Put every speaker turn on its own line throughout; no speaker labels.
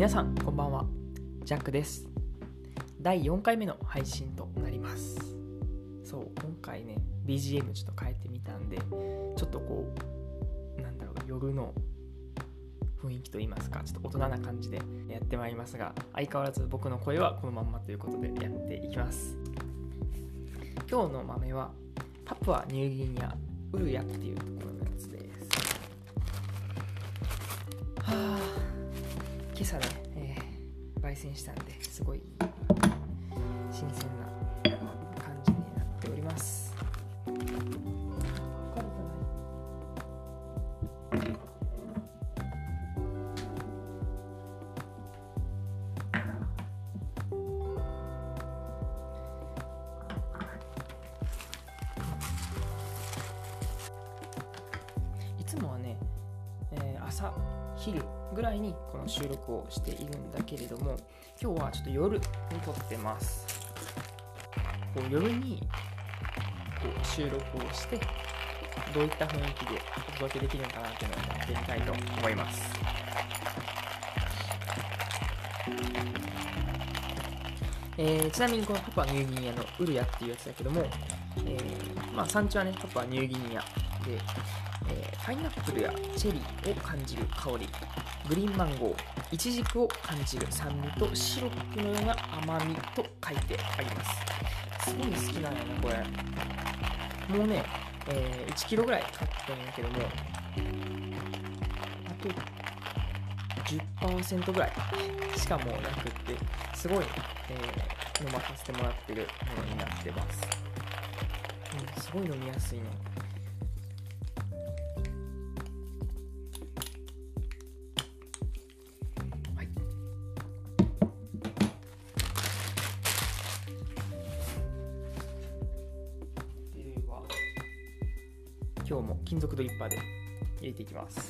皆さんこんばんは。ジャックです。第4回目の配信となります。そう今回ね BGM ちょっと変えてみたんでちょっとこうなんだろう夜の雰囲気といいますかちょっと大人な感じでやってまいりますが相変わらず僕の声はこのまんまということでやっていきます。今日の豆はパプアニューギニアウルヤっていうところのやつです。はあ。朝ね、えー、焙煎したんですごい新鮮な感じになっております。収録をしているんだけれども今日はちょっと夜に撮ってます。こう夜にこう収録をしてどういった雰囲気でお届けできるのかなっていうのをやってみたいと思います。えーちなみにこのパパニューギニアのウルヤっていうやつだけども、えーまあ、産地はねパパニューギニアで、えーパイナップルやチェリーを感じる香りグリーンマンゴー。イチジクを感じる酸味とシロップのような甘みと書いてあります。すごい好きなんやねこれ。もうね、えー1キロぐらい買ったんやけどもあと10%ぐらい。しかもうなくってすごい、えー飲まさせてもらってるものになってます、うん、すごい飲みやすいの入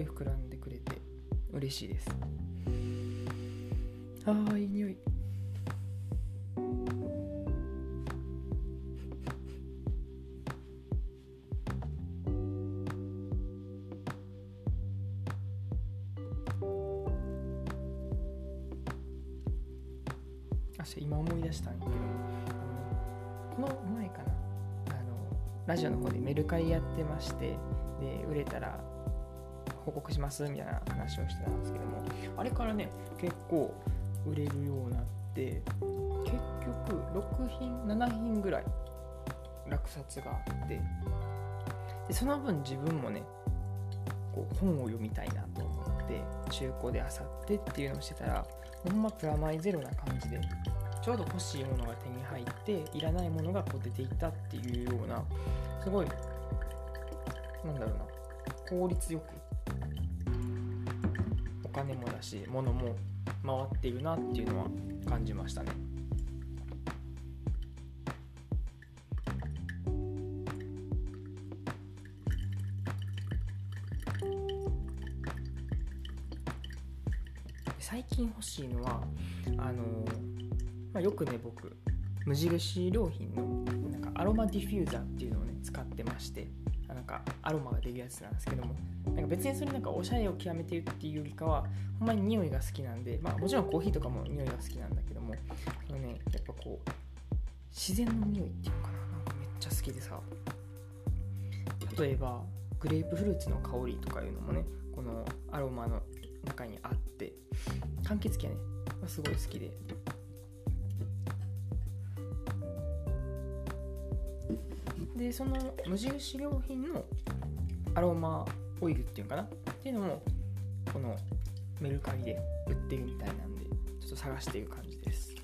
ごい膨らんでくれて嬉しいです。あーいい匂い。あ今思い出したんやけどこの前かなあのラジオの方でメルカリやってましてで売れたら報告しますみたいな話をしてたんですけどもあれからね結構売れるようになって結局6品7品ぐらい落札があってでその分自分もねこう本を読みたいなと思って中古で漁ってっていうのをしてたらほんまプラマイゼロな感じでちょうど欲しいものが手に入っていらないものがこう出ていったっていうようなすごいなんだろうな効率よく金もだし物も回っているなっていうのは感じましたね。最近欲しいのはあのまあ、よくね僕無印良品のなんかアロマディフューザーっていうのをね使ってまして。なんかアロマが出るやつなんですけども。なんか別にそれなんかおしゃれを極めてるっていうよりかはほんまに匂いが好きなんでまあもちろんコーヒーとかも匂いが好きなんだけどもそのねやっぱこう自然の匂いっていうのかな。なんかめっちゃ好きでさ。例えばグレープフルーツの香りとかいうのもねこのアロマの中にあって柑橘系はね、すごい好きで。でその無印良品のアロマオイルっていうのかな？っていうのもこのメルカリで売ってるみたいなんでちょっと探している感じです。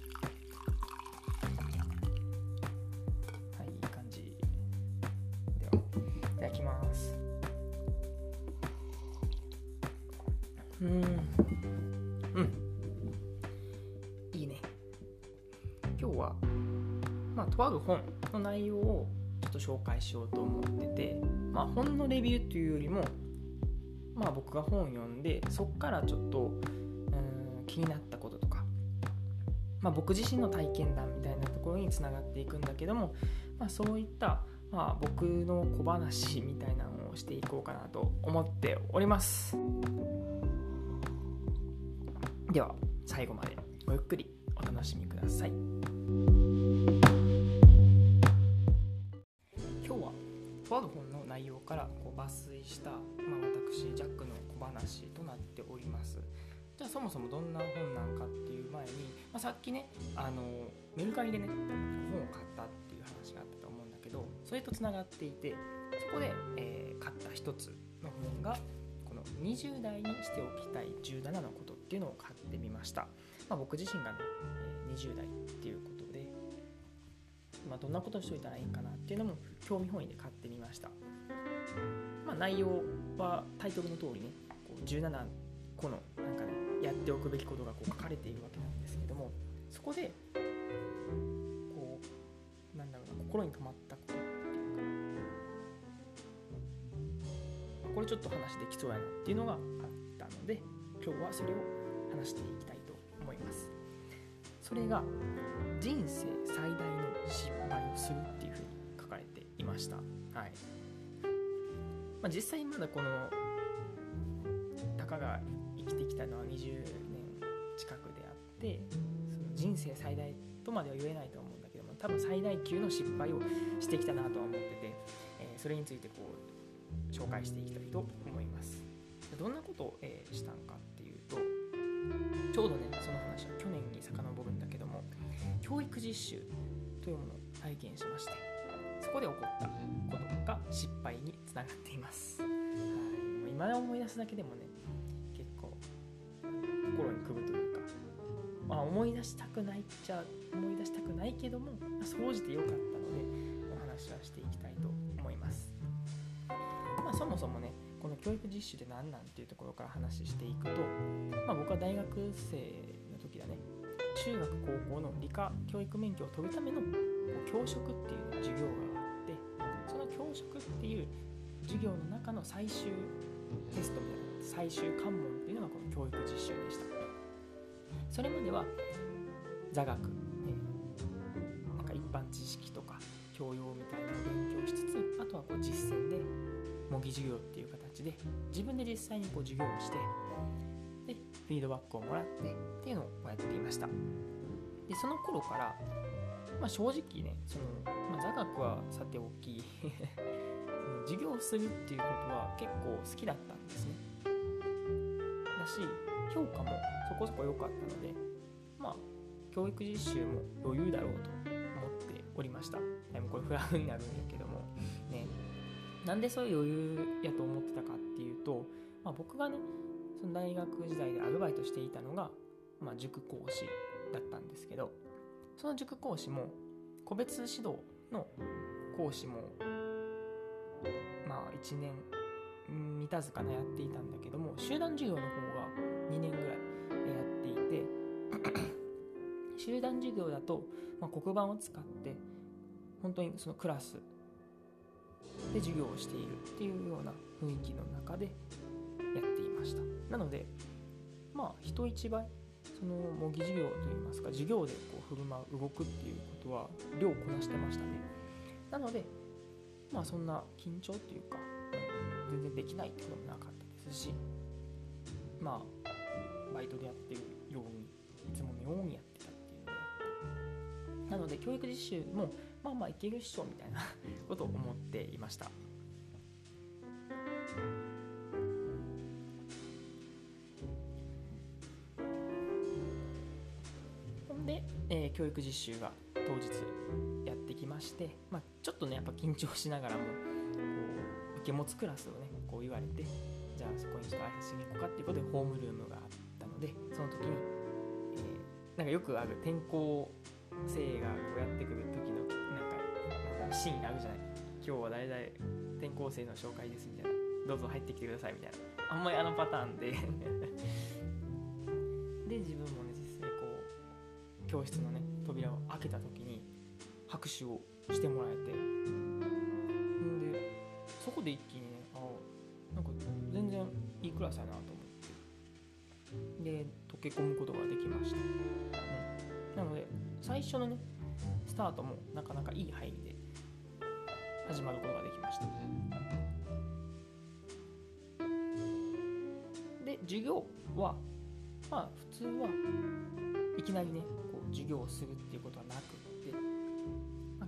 はいいい感じ。ではいただきます。うん。うん。いいね。今日はまあとある本の内容をと紹介しようと思っててまあ本のレビューというよりもまあ僕が本を読んでそっからちょっとうん気になったこととかまあ僕自身の体験談みたいなところにつながっていくんだけどもまあそういったまあ僕の小話みたいなのをしていこうかなと思っております。では最後までごゆっくりお楽しみください。抜粋した、まあ、私ジャックの小話となっております。じゃあそもそもどんな本なんかっていう前に、まあ、さっきねあのメルカリでね本を買ったっていう話があったと思うんだけどそれとつながっていてそこで、えー買った一つの本がこの20代にしておきたい17のことっていうのを買ってみました、まあ、僕自身がね、えー20代っていうことで、まあ、どんなことをしといたらいいかなっていうのも興味本位で買ってみました、まあ、内容はタイトルの通りねこう17個のなんかねやっておくべきことがこう書かれているわけなんですけどもそこでこうなんだろうな心に留まったことっていうかこれちょっと話できそうやなっていうのがあったので今日はそれを話していきたいと思います。それが人生最大の失敗をするっていうふうに書かれていました。はい、まあ、実際まだこのたかが生きてきたのは20年近くであってその人生最大とまでは言えないと思うんだけども多分最大級の失敗をしてきたなとは思ってて、えーそれについてこう紹介していきたいと思います。どんなことを、えーしたんかっていうとちょうどねその話は去年に遡るんだけども教育実習というものを体験しましてそこで起こったことが失敗につながっています、はい、もう今思い出すだけでもね結構心にくぶというか、まあ、思い出したくないっちゃ思い出したくないけどもま総じて良かったのでお話はしていきたいと思います、まあ、そもそもねこの教育実習って何なんっていうところから話していくと、まあ、僕は大学生の時だね中学高校の理科教育免許を取るための教職っていう授業があってその教職っていう授業の中の最終テストみたいな最終関門っていうのがこの教育実習でした。それまでは座学、ね、なんか一般知識とか教養みたいなのを勉強しつつあとはこう実践で模擬授業っていう形で自分で実際にこう授業をしてでフィードバックをもらってっていうのをやっていました。でその頃から、まあ、正直ねその、まあ、座学はさておき授業をするっていうことは結構好きだったんですね。だし評価もそこそこ良かったのでまあ教育実習も余裕だろうと思っておりました。でもこれフラグになるんやけども。ね。なんでそういう余裕やと思ってたかっていうと、まあ、僕がねその大学時代でアルバイトしていたのが、まあ、塾講師だったんですけどその塾講師も個別指導の講師もまあ1年うん満たずかなやっていたんだけども集団授業の方が2年ぐらいやっていて 集団授業だと、まあ、黒板を使って本当にそのクラスで授業をしているっていうような雰囲気の中でやっていました。なのでまあ人一倍その模擬授業といいますか授業でこう振る舞う動くっていうことは量をこなしてましたね。なのでまあそんな緊張っていうか全然できないっていうのもなかったですしまあバイトでやってるようにいつものようにやってたっていうのでなので教育実習もまあまあいけるっしょみたいな ことを思っていました。ほんで、えー教育実習が当日きまして、まあ、ちょっとねやっぱ緊張しながらもこう受け持つクラスをねこう言われてじゃあそこにちょっと挨拶しに行こうかっていうことでホームルームがあったのでその時に、えーなんかよくある転校生がこうやってくる時のなんかシーンあるじゃない。今日は誰々転校生の紹介ですみたいな。どうぞ入ってきてくださいみたいな。あんまりあのパターンで。で自分もね実際こう教室のね扉を開けた時に拍手をしてもらえて。んでそこで一気にねあなんか全然いいクラスやなと思ってで溶け込むことができました、うん、なので最初のねスタートもなかなかいい入りで始まることができました。で授業はまあ普通はいきなりねこう授業をするっていうことはなくって、まあ、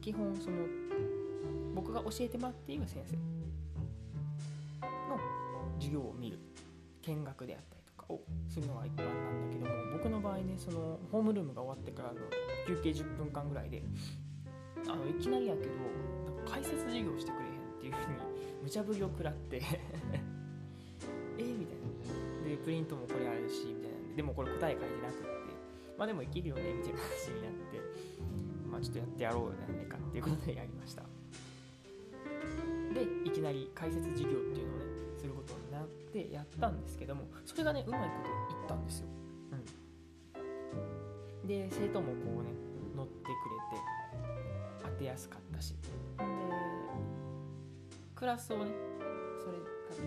基本その僕が教えてもらっている先生の授業を見る見学であったりとかをするのが一般なんだけども僕の場合ねそのホームルームが終わってからの休憩10分間ぐらいであのいきなりやけど解説授業してくれへんっていうふうに無茶ぶりを食らって え？みたいな。でプリントもこれあるしみたいなでもこれ答え書いてなくってまあでもいけるよねみたいな話になってちょっとやってやろうよねかっていうことでやりました。でいきなり解説授業っていうのをねすることになってやったんですけどもそれがねうまいこといったんですよ、うん、で生徒もこうね乗ってくれて当てやすかったし。でクラスをねそれ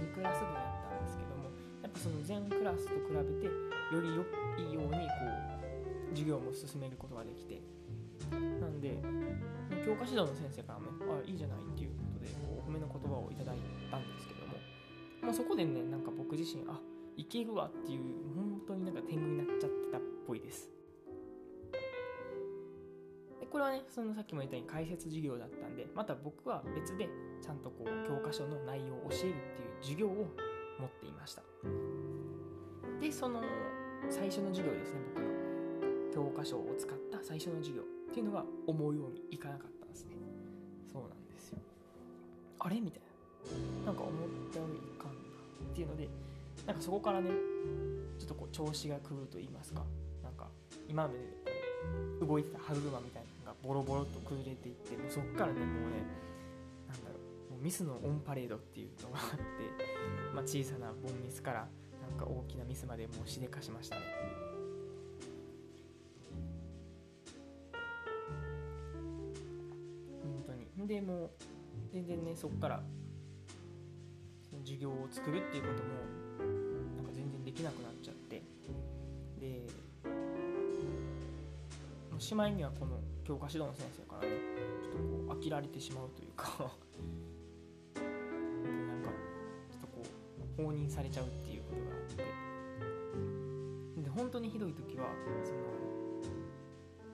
2クラス分やったんですけどもやっぱその全クラスと比べてより良いようにこう授業も進めることができてなんで教科指導の先生からもねあいいじゃないっていうことでこうお褒めの言葉をいただいたんですけども、まあ、そこでねなんか僕自身あいけるわっていう本当になんか天狗になっちゃってたっぽいです。でこれはねそのさっきも言ったように解説授業だったんでまた僕は別でちゃんとこう教科書の内容を教えるっていう授業を持っていました。でその最初の授業ですね僕の教科書を使った最初の授業。っていうのが思うようにいかなかったんですね。そうなんですよ。あれみたいな。なんか思ったよりいかんなっていうのでなんかそこからねちょっとこう調子が狂うと言いますか。なんか今まで動いてた歯車みたいなのがボロボロと崩れていってもうそっからねもうねなんだろうもうミスのオンパレードっていうのがあって、まあ、小さなボンミスからなんか大きなミスまでもうしでかしましたねでも全然ねそっから授業を作るっていうこともなんか全然できなくなっちゃって。でしまいにはこの教科指導の先生からねちょっとこう飽きられてしまうというか。なんかちょっとこう放任されちゃうっていうことがあって。で本当にひどい時はその、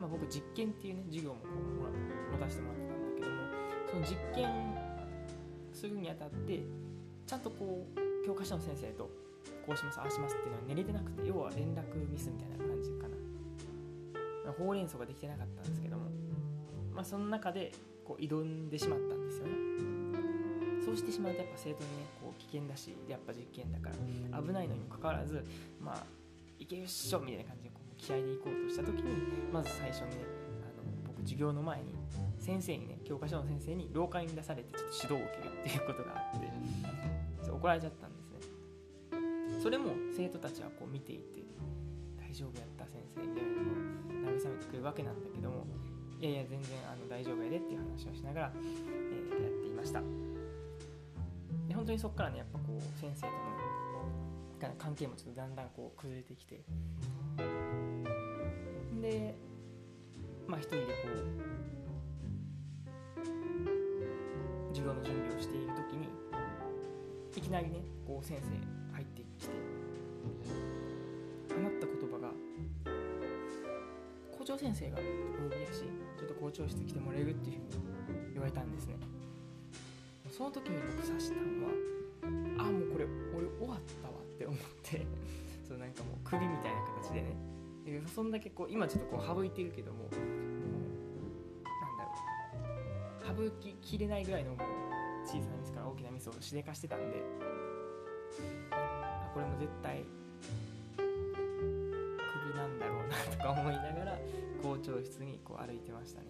まあ、僕実験っていうね授業もこう持たせてもらってその実験するにあたってちゃんとこう教科書の先生とこうしますああしますっていうのは寝れてなくて要は連絡ミスみたいな感じかな。ほうれん草ができてなかったんですけども。まあその中でこう挑んでしまったんですよね。そうしてしまうとやっぱ生徒にねこう危険だしやっぱ実験だから危ないのにもかかわらずまあいけるっしょみたいな感じでこう気合でいこうとした時にまず最初にねあの僕授業の前に先生にね教科書の先生に廊下に出されてちょっと指導を受けるっていうことがあって怒られちゃったんですね。それも生徒たちはこう見ていて大丈夫やった先生みたいなのを慰めてくれるわけなんだけどもいやいや全然あの大丈夫やでっていう話をしながら、えー、やっていました。で本当にそこからねやっぱこう先生との関係もちょっとだんだんこう崩れてきてでまあ一人でこう授業の準備をしている時にいきなりねこう先生入ってきて放った言葉が校長先生がお呼びやしちょっと校長室来てもらえるっていうふうに言われたんですね。その時に僕察したのはあもうこれ俺終わったわって思って そうなんかもう首みたいな形でね。そんだけこう今ちょっとこう省いてるけどもろう省ききれないぐらいの小さなミスから大きなミスをしでかしてたんでこれも絶対クビなんだろうなとか思いながら校長室にこう歩いてましたね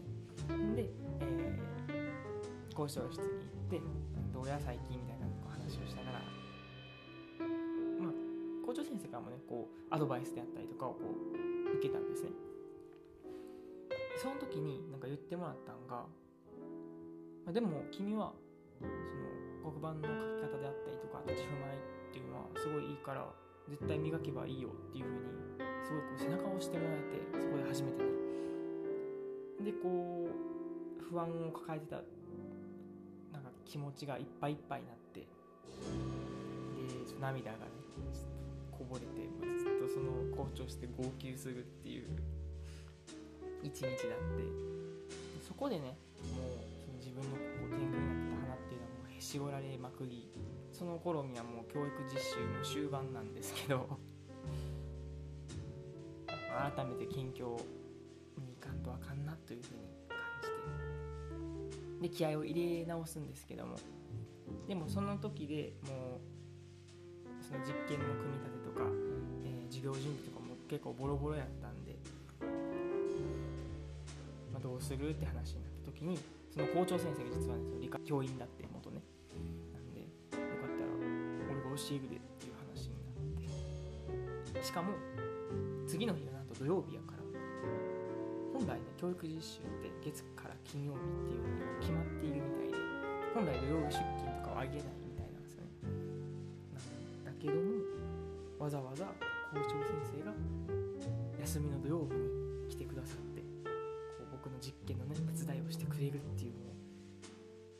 で、えー、校長室に行ってどうや最近みたいな話をしながら校長先生からもねこうアドバイスであったりとかをこう受けたんですねその時になんか言ってもらったんが、まあ、でも君はその黒板の書き方であったりとか立ち振る舞いっていうのはすごいいいから絶対磨けばいいよっていう風にすごいこう背中を押してもらえてそこで初めてねでこう不安を抱えてたなんか気持ちがいっぱいいっぱいになってで涙がねこぼれてずっとその校長して号泣するっていう一日だって。そこでね分のこう天狗になった花っていうのはもうへし折られまくりその頃にはもう教育実習も終盤なんですけど改めて近況に行かんとあかんなというふうに感じてで気合を入れ直すんですけどもでもその時でもうその実験の組み立てとか、えー、授業準備とかも結構ボロボロやったんで、まあ、どうするって話になった時にその校長先生が実はねその理科教員だって元ね。なんでよかったら俺が教えるでっていう話になって。しかも次の日がなんと土曜日やから。本来ね教育実習って月から金曜日っていうのが決まっているみたいで本来土曜日出勤とかはあげないみたいなんですよね。なんだけどもわざわざ校長先生が休みの土曜日に僕のね手伝いをしてくれるっていうも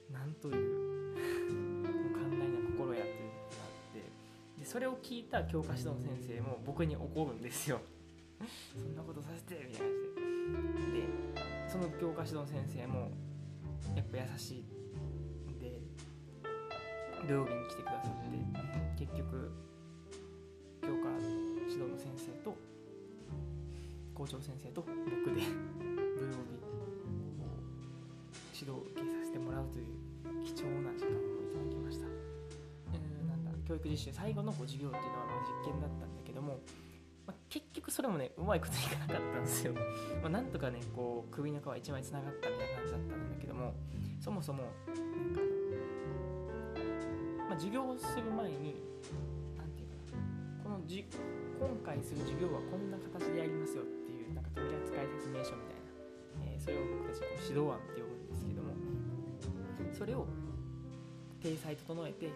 うなんというもう寛大な心やというのがあって。でそれを聞いた教科指導の先生も僕に怒るんですよ。そんなことさせてみたいな。感じででその教科指導の先生もやっぱ優しいんで土曜日に来てくださって結局教科指導の先生と校長先生と僕で土曜日指導を受けさせてもらうという貴重な時間をいただきました、えー、なんだ教育実習最後のこう授業っていうのはまあ実験だったんだけども、まあ、結局それもねうまいこといかなかったんですよ、まあ、なんとかねこう首の皮一枚つながったみたいな感じだったんだけどもそもそもなんか、まあ、授業をする前に何て言うかなこのじ今回する授業はこんな形でやりますよっていうなんか取扱説明書みたいな、えー、それを僕たちこう指導案って呼ぶそれを体裁整えて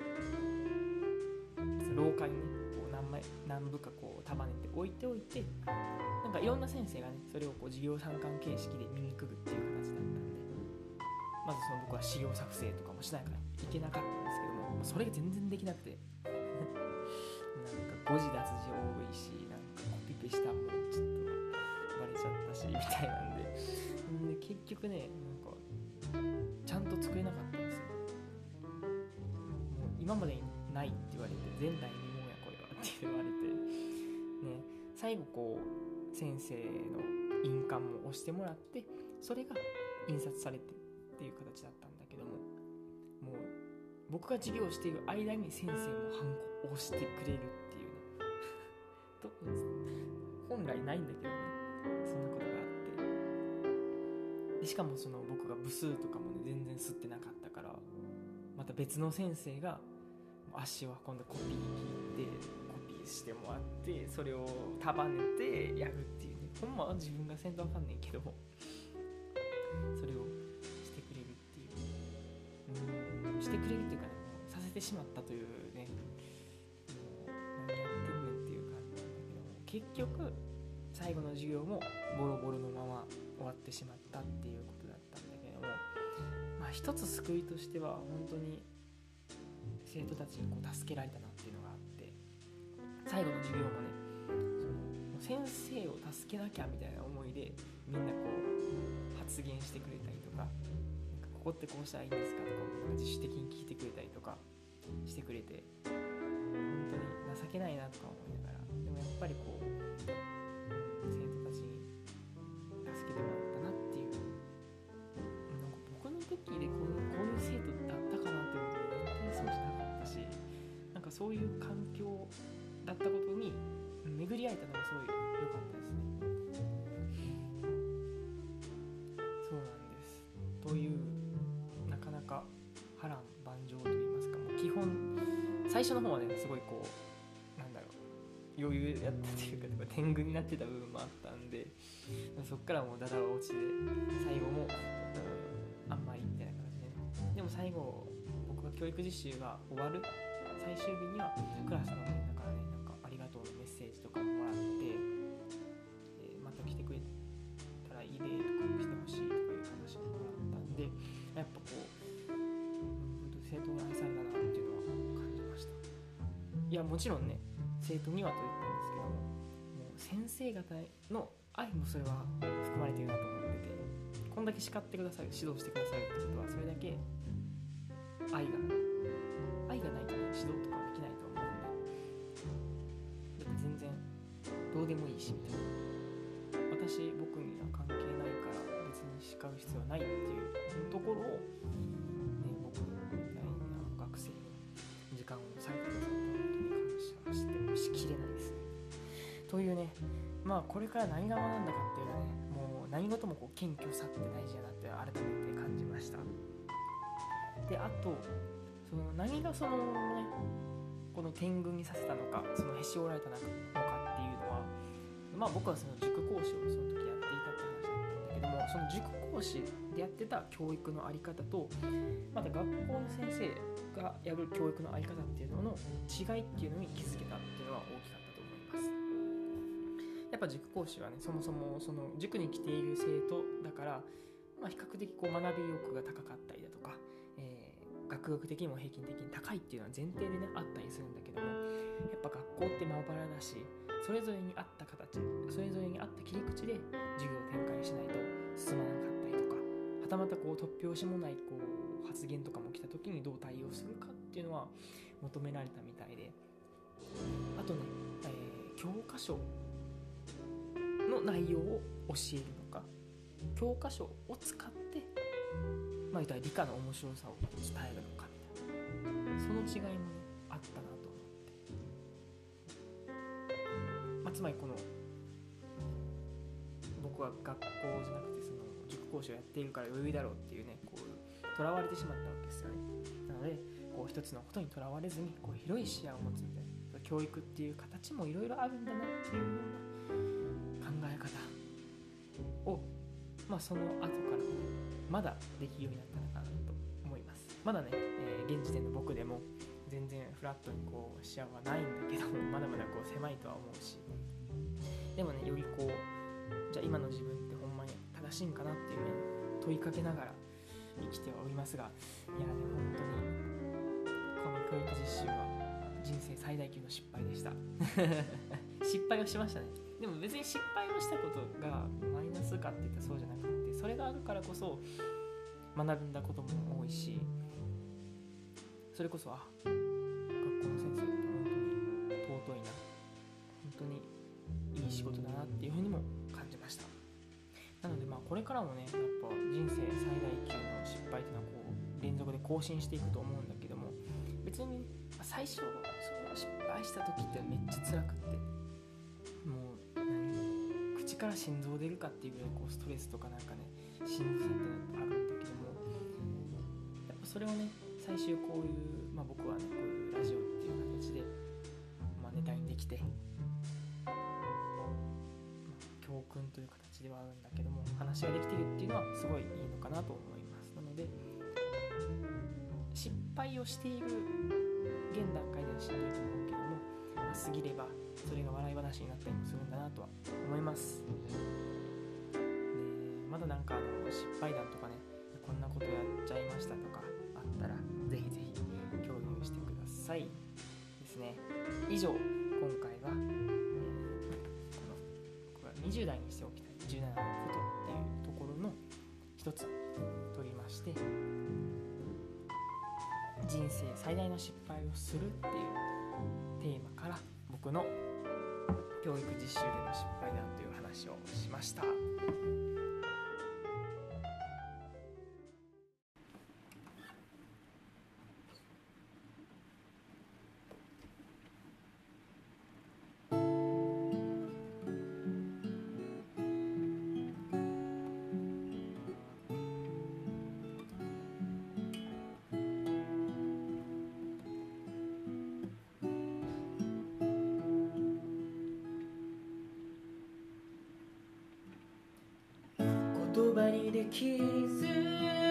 廊下にねこう何枚何部かこう束ねて置いておいてなんかいろんな先生がねそれをこう授業参観形式で見に来るっていう形だったんでまずその僕は資料作成とかもしないからいけなかったんですけどもそれが全然できなくてなんか誤字脱字多いしなんかコピペしたもんちょっとバレちゃったしみたいなんで。で結局ねちゃんと作れなかったんですよ。もう今までにないって言われて前代未聞やこれはって言われて。ね最後こう先生の印鑑も押してもらってそれが印刷されてっていう形だったんだけどももう僕が授業している間に先生もハンコを押してくれるっていうね。本来ないんだけどね。でしかもその僕が部数とかもね全然吸ってなかったからまた別の先生が足を運んでコピー聞いてコピーしてもらってそれを束ねてやるっていうね。ほんまは自分がせんとわかんねんけどそれをしてくれるっていう。うんしてくれるっていうかねさせてしまったというねもうやってんねんっていう感じなんだけど結局最後の授業もボロボロのまま終わってしまったっていうことだったんだけどもまあ一つ救いとしては本当に生徒たちにこう助けられたなっていうのがあって最後の授業もねその先生を助けなきゃみたいな思いでみんなこう発言してくれたりとかなんかここってこうしたらいいんですかとか自主的に聞いてくれたりとかしてくれて本当に情けないなとか思いながらでもやっぱりこうこうこういう生徒だったかなって思うと絶対そうじゃなかったしなんかそういう環境だったことに巡り合えたのがすごい良かったですねそうなんですというなかなか波乱万丈といいますかもう基本最初の方はねすごいこうなんだろう余裕やったっていうか天狗になってた部分もあったんでそっからもうダダは落ちて最後も、うん、あんまりみたいな感じでね。でも最後僕が教育実習が終わる。最終日にはクラスのみんなからねなんかありがとうのメッセージとかもらって、え、また来てくれたらいいねとかしてほしいとかいう話ももらったんでやっぱこう、本当生徒に愛されたなっていうのは感じました。いやもちろんね生徒にはと言ったんですけどもう先生方の愛もそれは含まれているなと思っててこんだけ叱ってくださる指導してくださるってことはそれだけ愛がない愛がないとね指導とかできないと思うんでだって全然どうでもいいしみたいな私僕には関係ないから別に叱る必要はないっていうところを、ね、僕みたいな学生に時間を割いてくださった本当に感謝してもしきれないですねというねまあこれから何が学んだかっていうのはねもう何事もこう謙虚さって大事だなって改めて感じました。であとその何がそのねこの天狗にさせたのかそのへし折られたのかっていうのはまあ僕はその塾講師をその時やっていたって話だったんだけどもその塾講師でやってた教育の在り方とまた学校の先生がやる教育の在り方っていうのの違いっていうのに気づけたっていうのは大きかった。ぱ塾講師はねそもそもその塾に来ている生徒だから、まあ、比較的こう学び欲が高かったりだとか、えー、学力的にも平均的に高いっていうのは前提でねあったりするんだけどもやっぱ学校ってまばらだしそれぞれに合った形それぞれに合った切り口で授業を展開しないと進まなかったりとかはたまたこう突拍子もないこう発言とかも来た時にどう対応するかっていうのは求められたみたいであとね、えー、教科書の内容を教えるのか教科書を使ってまあ言理科の面白さを伝えるのかみたいなその違いもあったなと思って、まあ、つまりこの僕は学校じゃなくてその塾講師をやっているから余裕だろうっていうねこうとらわれてしまったわけですよね。なのでこう一つのことにとらわれずにこう広い視野を持つみたいな教育っていう形もいろいろあるんだなっていうようなまあ、その後からもまだできるようになったのかなと思います。まだね、えー、現時点の僕でも全然フラットにこう視野はないんだけど まだまだこう狭いとは思うし。でもねよりこうじゃあ今の自分ってほんまに正しいんかなっていうふうに問いかけながら生きてはおりますがいやね本当にこの教育実習は人生最大級の失敗でした。失敗をしましたね。でも別に失敗をしたことがマイナスかって言ったらそうじゃなくてそれがあるからこそ学んだことも多いしそれこそあ学校の先生って本当に尊いな本当にいい仕事だなっていうふうにも感じました。なのでまあこれからもねやっぱ人生最大級の失敗っていうのはこう連続で更新していくと思うんだけども別に最初その失敗した時ってめっちゃ辛くってもうから心臓出るかっていうぐらいこうストレスとかなんかねしんどさってあるんだけどもやっぱそれをね最終こういう、まあ、僕はねこういうラジオっていう形で、まあ、ネタにできて、まあ、教訓という形ではあるんだけども話ができてるっていうのはすごいいいのかなと思います。なので失敗をしている現段階ではしんどいと思うけども、まあ、過ぎればそれが笑い話になったりもするんだなとは思います。でまだなんかあの失敗談とかねこんなことやっちゃいましたとかあったらぜひぜひ共有してください。ですね。以上今回は、えー、この僕が20代にしておきたい17のことっていうところの一つを取りまして人生最大の失敗をするっていうテーマから僕の教育実習での失敗談という話をしました。ばにできず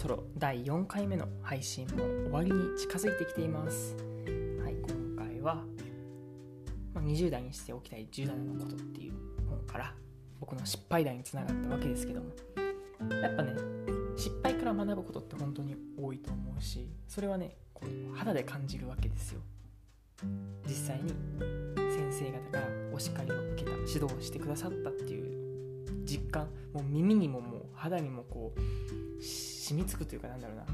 そろ第4回目の配信も終わりに近づいてきています。はい今回は、まあ、20代にしておきたい17のことっていう本から僕の失敗談につながったわけですけどもやっぱね失敗から学ぶことって本当に多いと思うしそれはねこう肌で感じるわけですよ。実際に先生方からお叱りを受けた指導をしてくださったっていう実感もう耳にももう肌にもこう染みつくというかなんだろうな。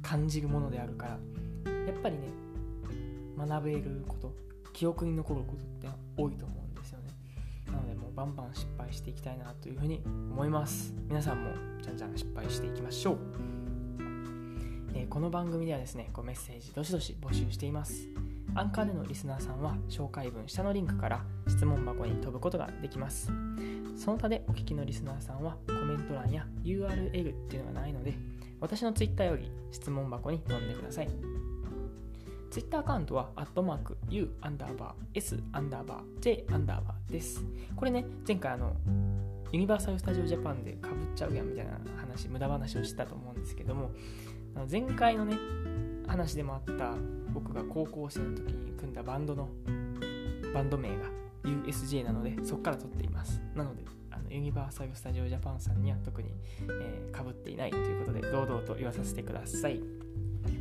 感じるものであるから。やっぱりね学べること記憶に残ることって多いと思うんですよね。なのでもうバンバン失敗していきたいなというふうに思います。皆さんもじゃんじゃん失敗していきましょう。えーこの番組ではですねこうメッセージどしどし募集しています。アンカーでのリスナーさんは紹介文下のリンクから質問箱に飛ぶことができます。その他でお聞きのリスナーさんはコメント欄や URL っていうのがないので私の Twitter より質問箱に飛んでください Twitter アカウントは、アットマーク、U アンダーバー、S アンダーバー、J アンダーバーです。これね、前回あの、ユニバーサル・スタジオ・ジャパンでかぶっちゃうやんみたいな話、無駄話をしたと思うんですけども、あの前回のね、話でもあった僕が高校生の時に組んだバンドのバンド名が USJ なのでそこから取っていますなのであのユニバーサル・スタジオ・ジャパンさんには特にかぶ、っていないということで堂々と言わさせてください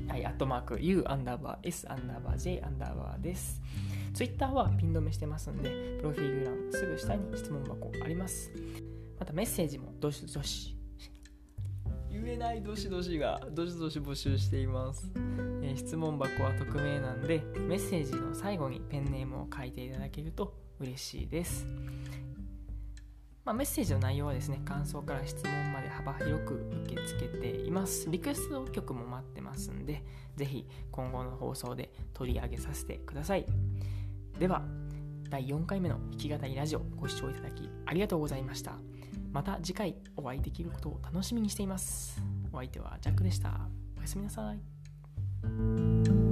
はい、アットマーク U アンダーバー S アンダーバー J アンダーバーです。ツイッターはピン止めしてますんで、プロフィール欄すぐ下に質問箱あります。またメッセージもどしどし言えないどしどしがどしどし募集しています、えー質問箱は匿名なんでメッセージの最後にペンネームを書いていただけると嬉しいです、まあ、メッセージの内容はですね感想から質問まで幅広く受け付けています。リクエスト曲も待ってますんでぜひ今後の放送で取り上げさせてください。では第4回目の弾き語りラジオご視聴いただきありがとうございました。また次回お会いできることを楽しみにしています。お相手はジャックでした。おやすみなさい。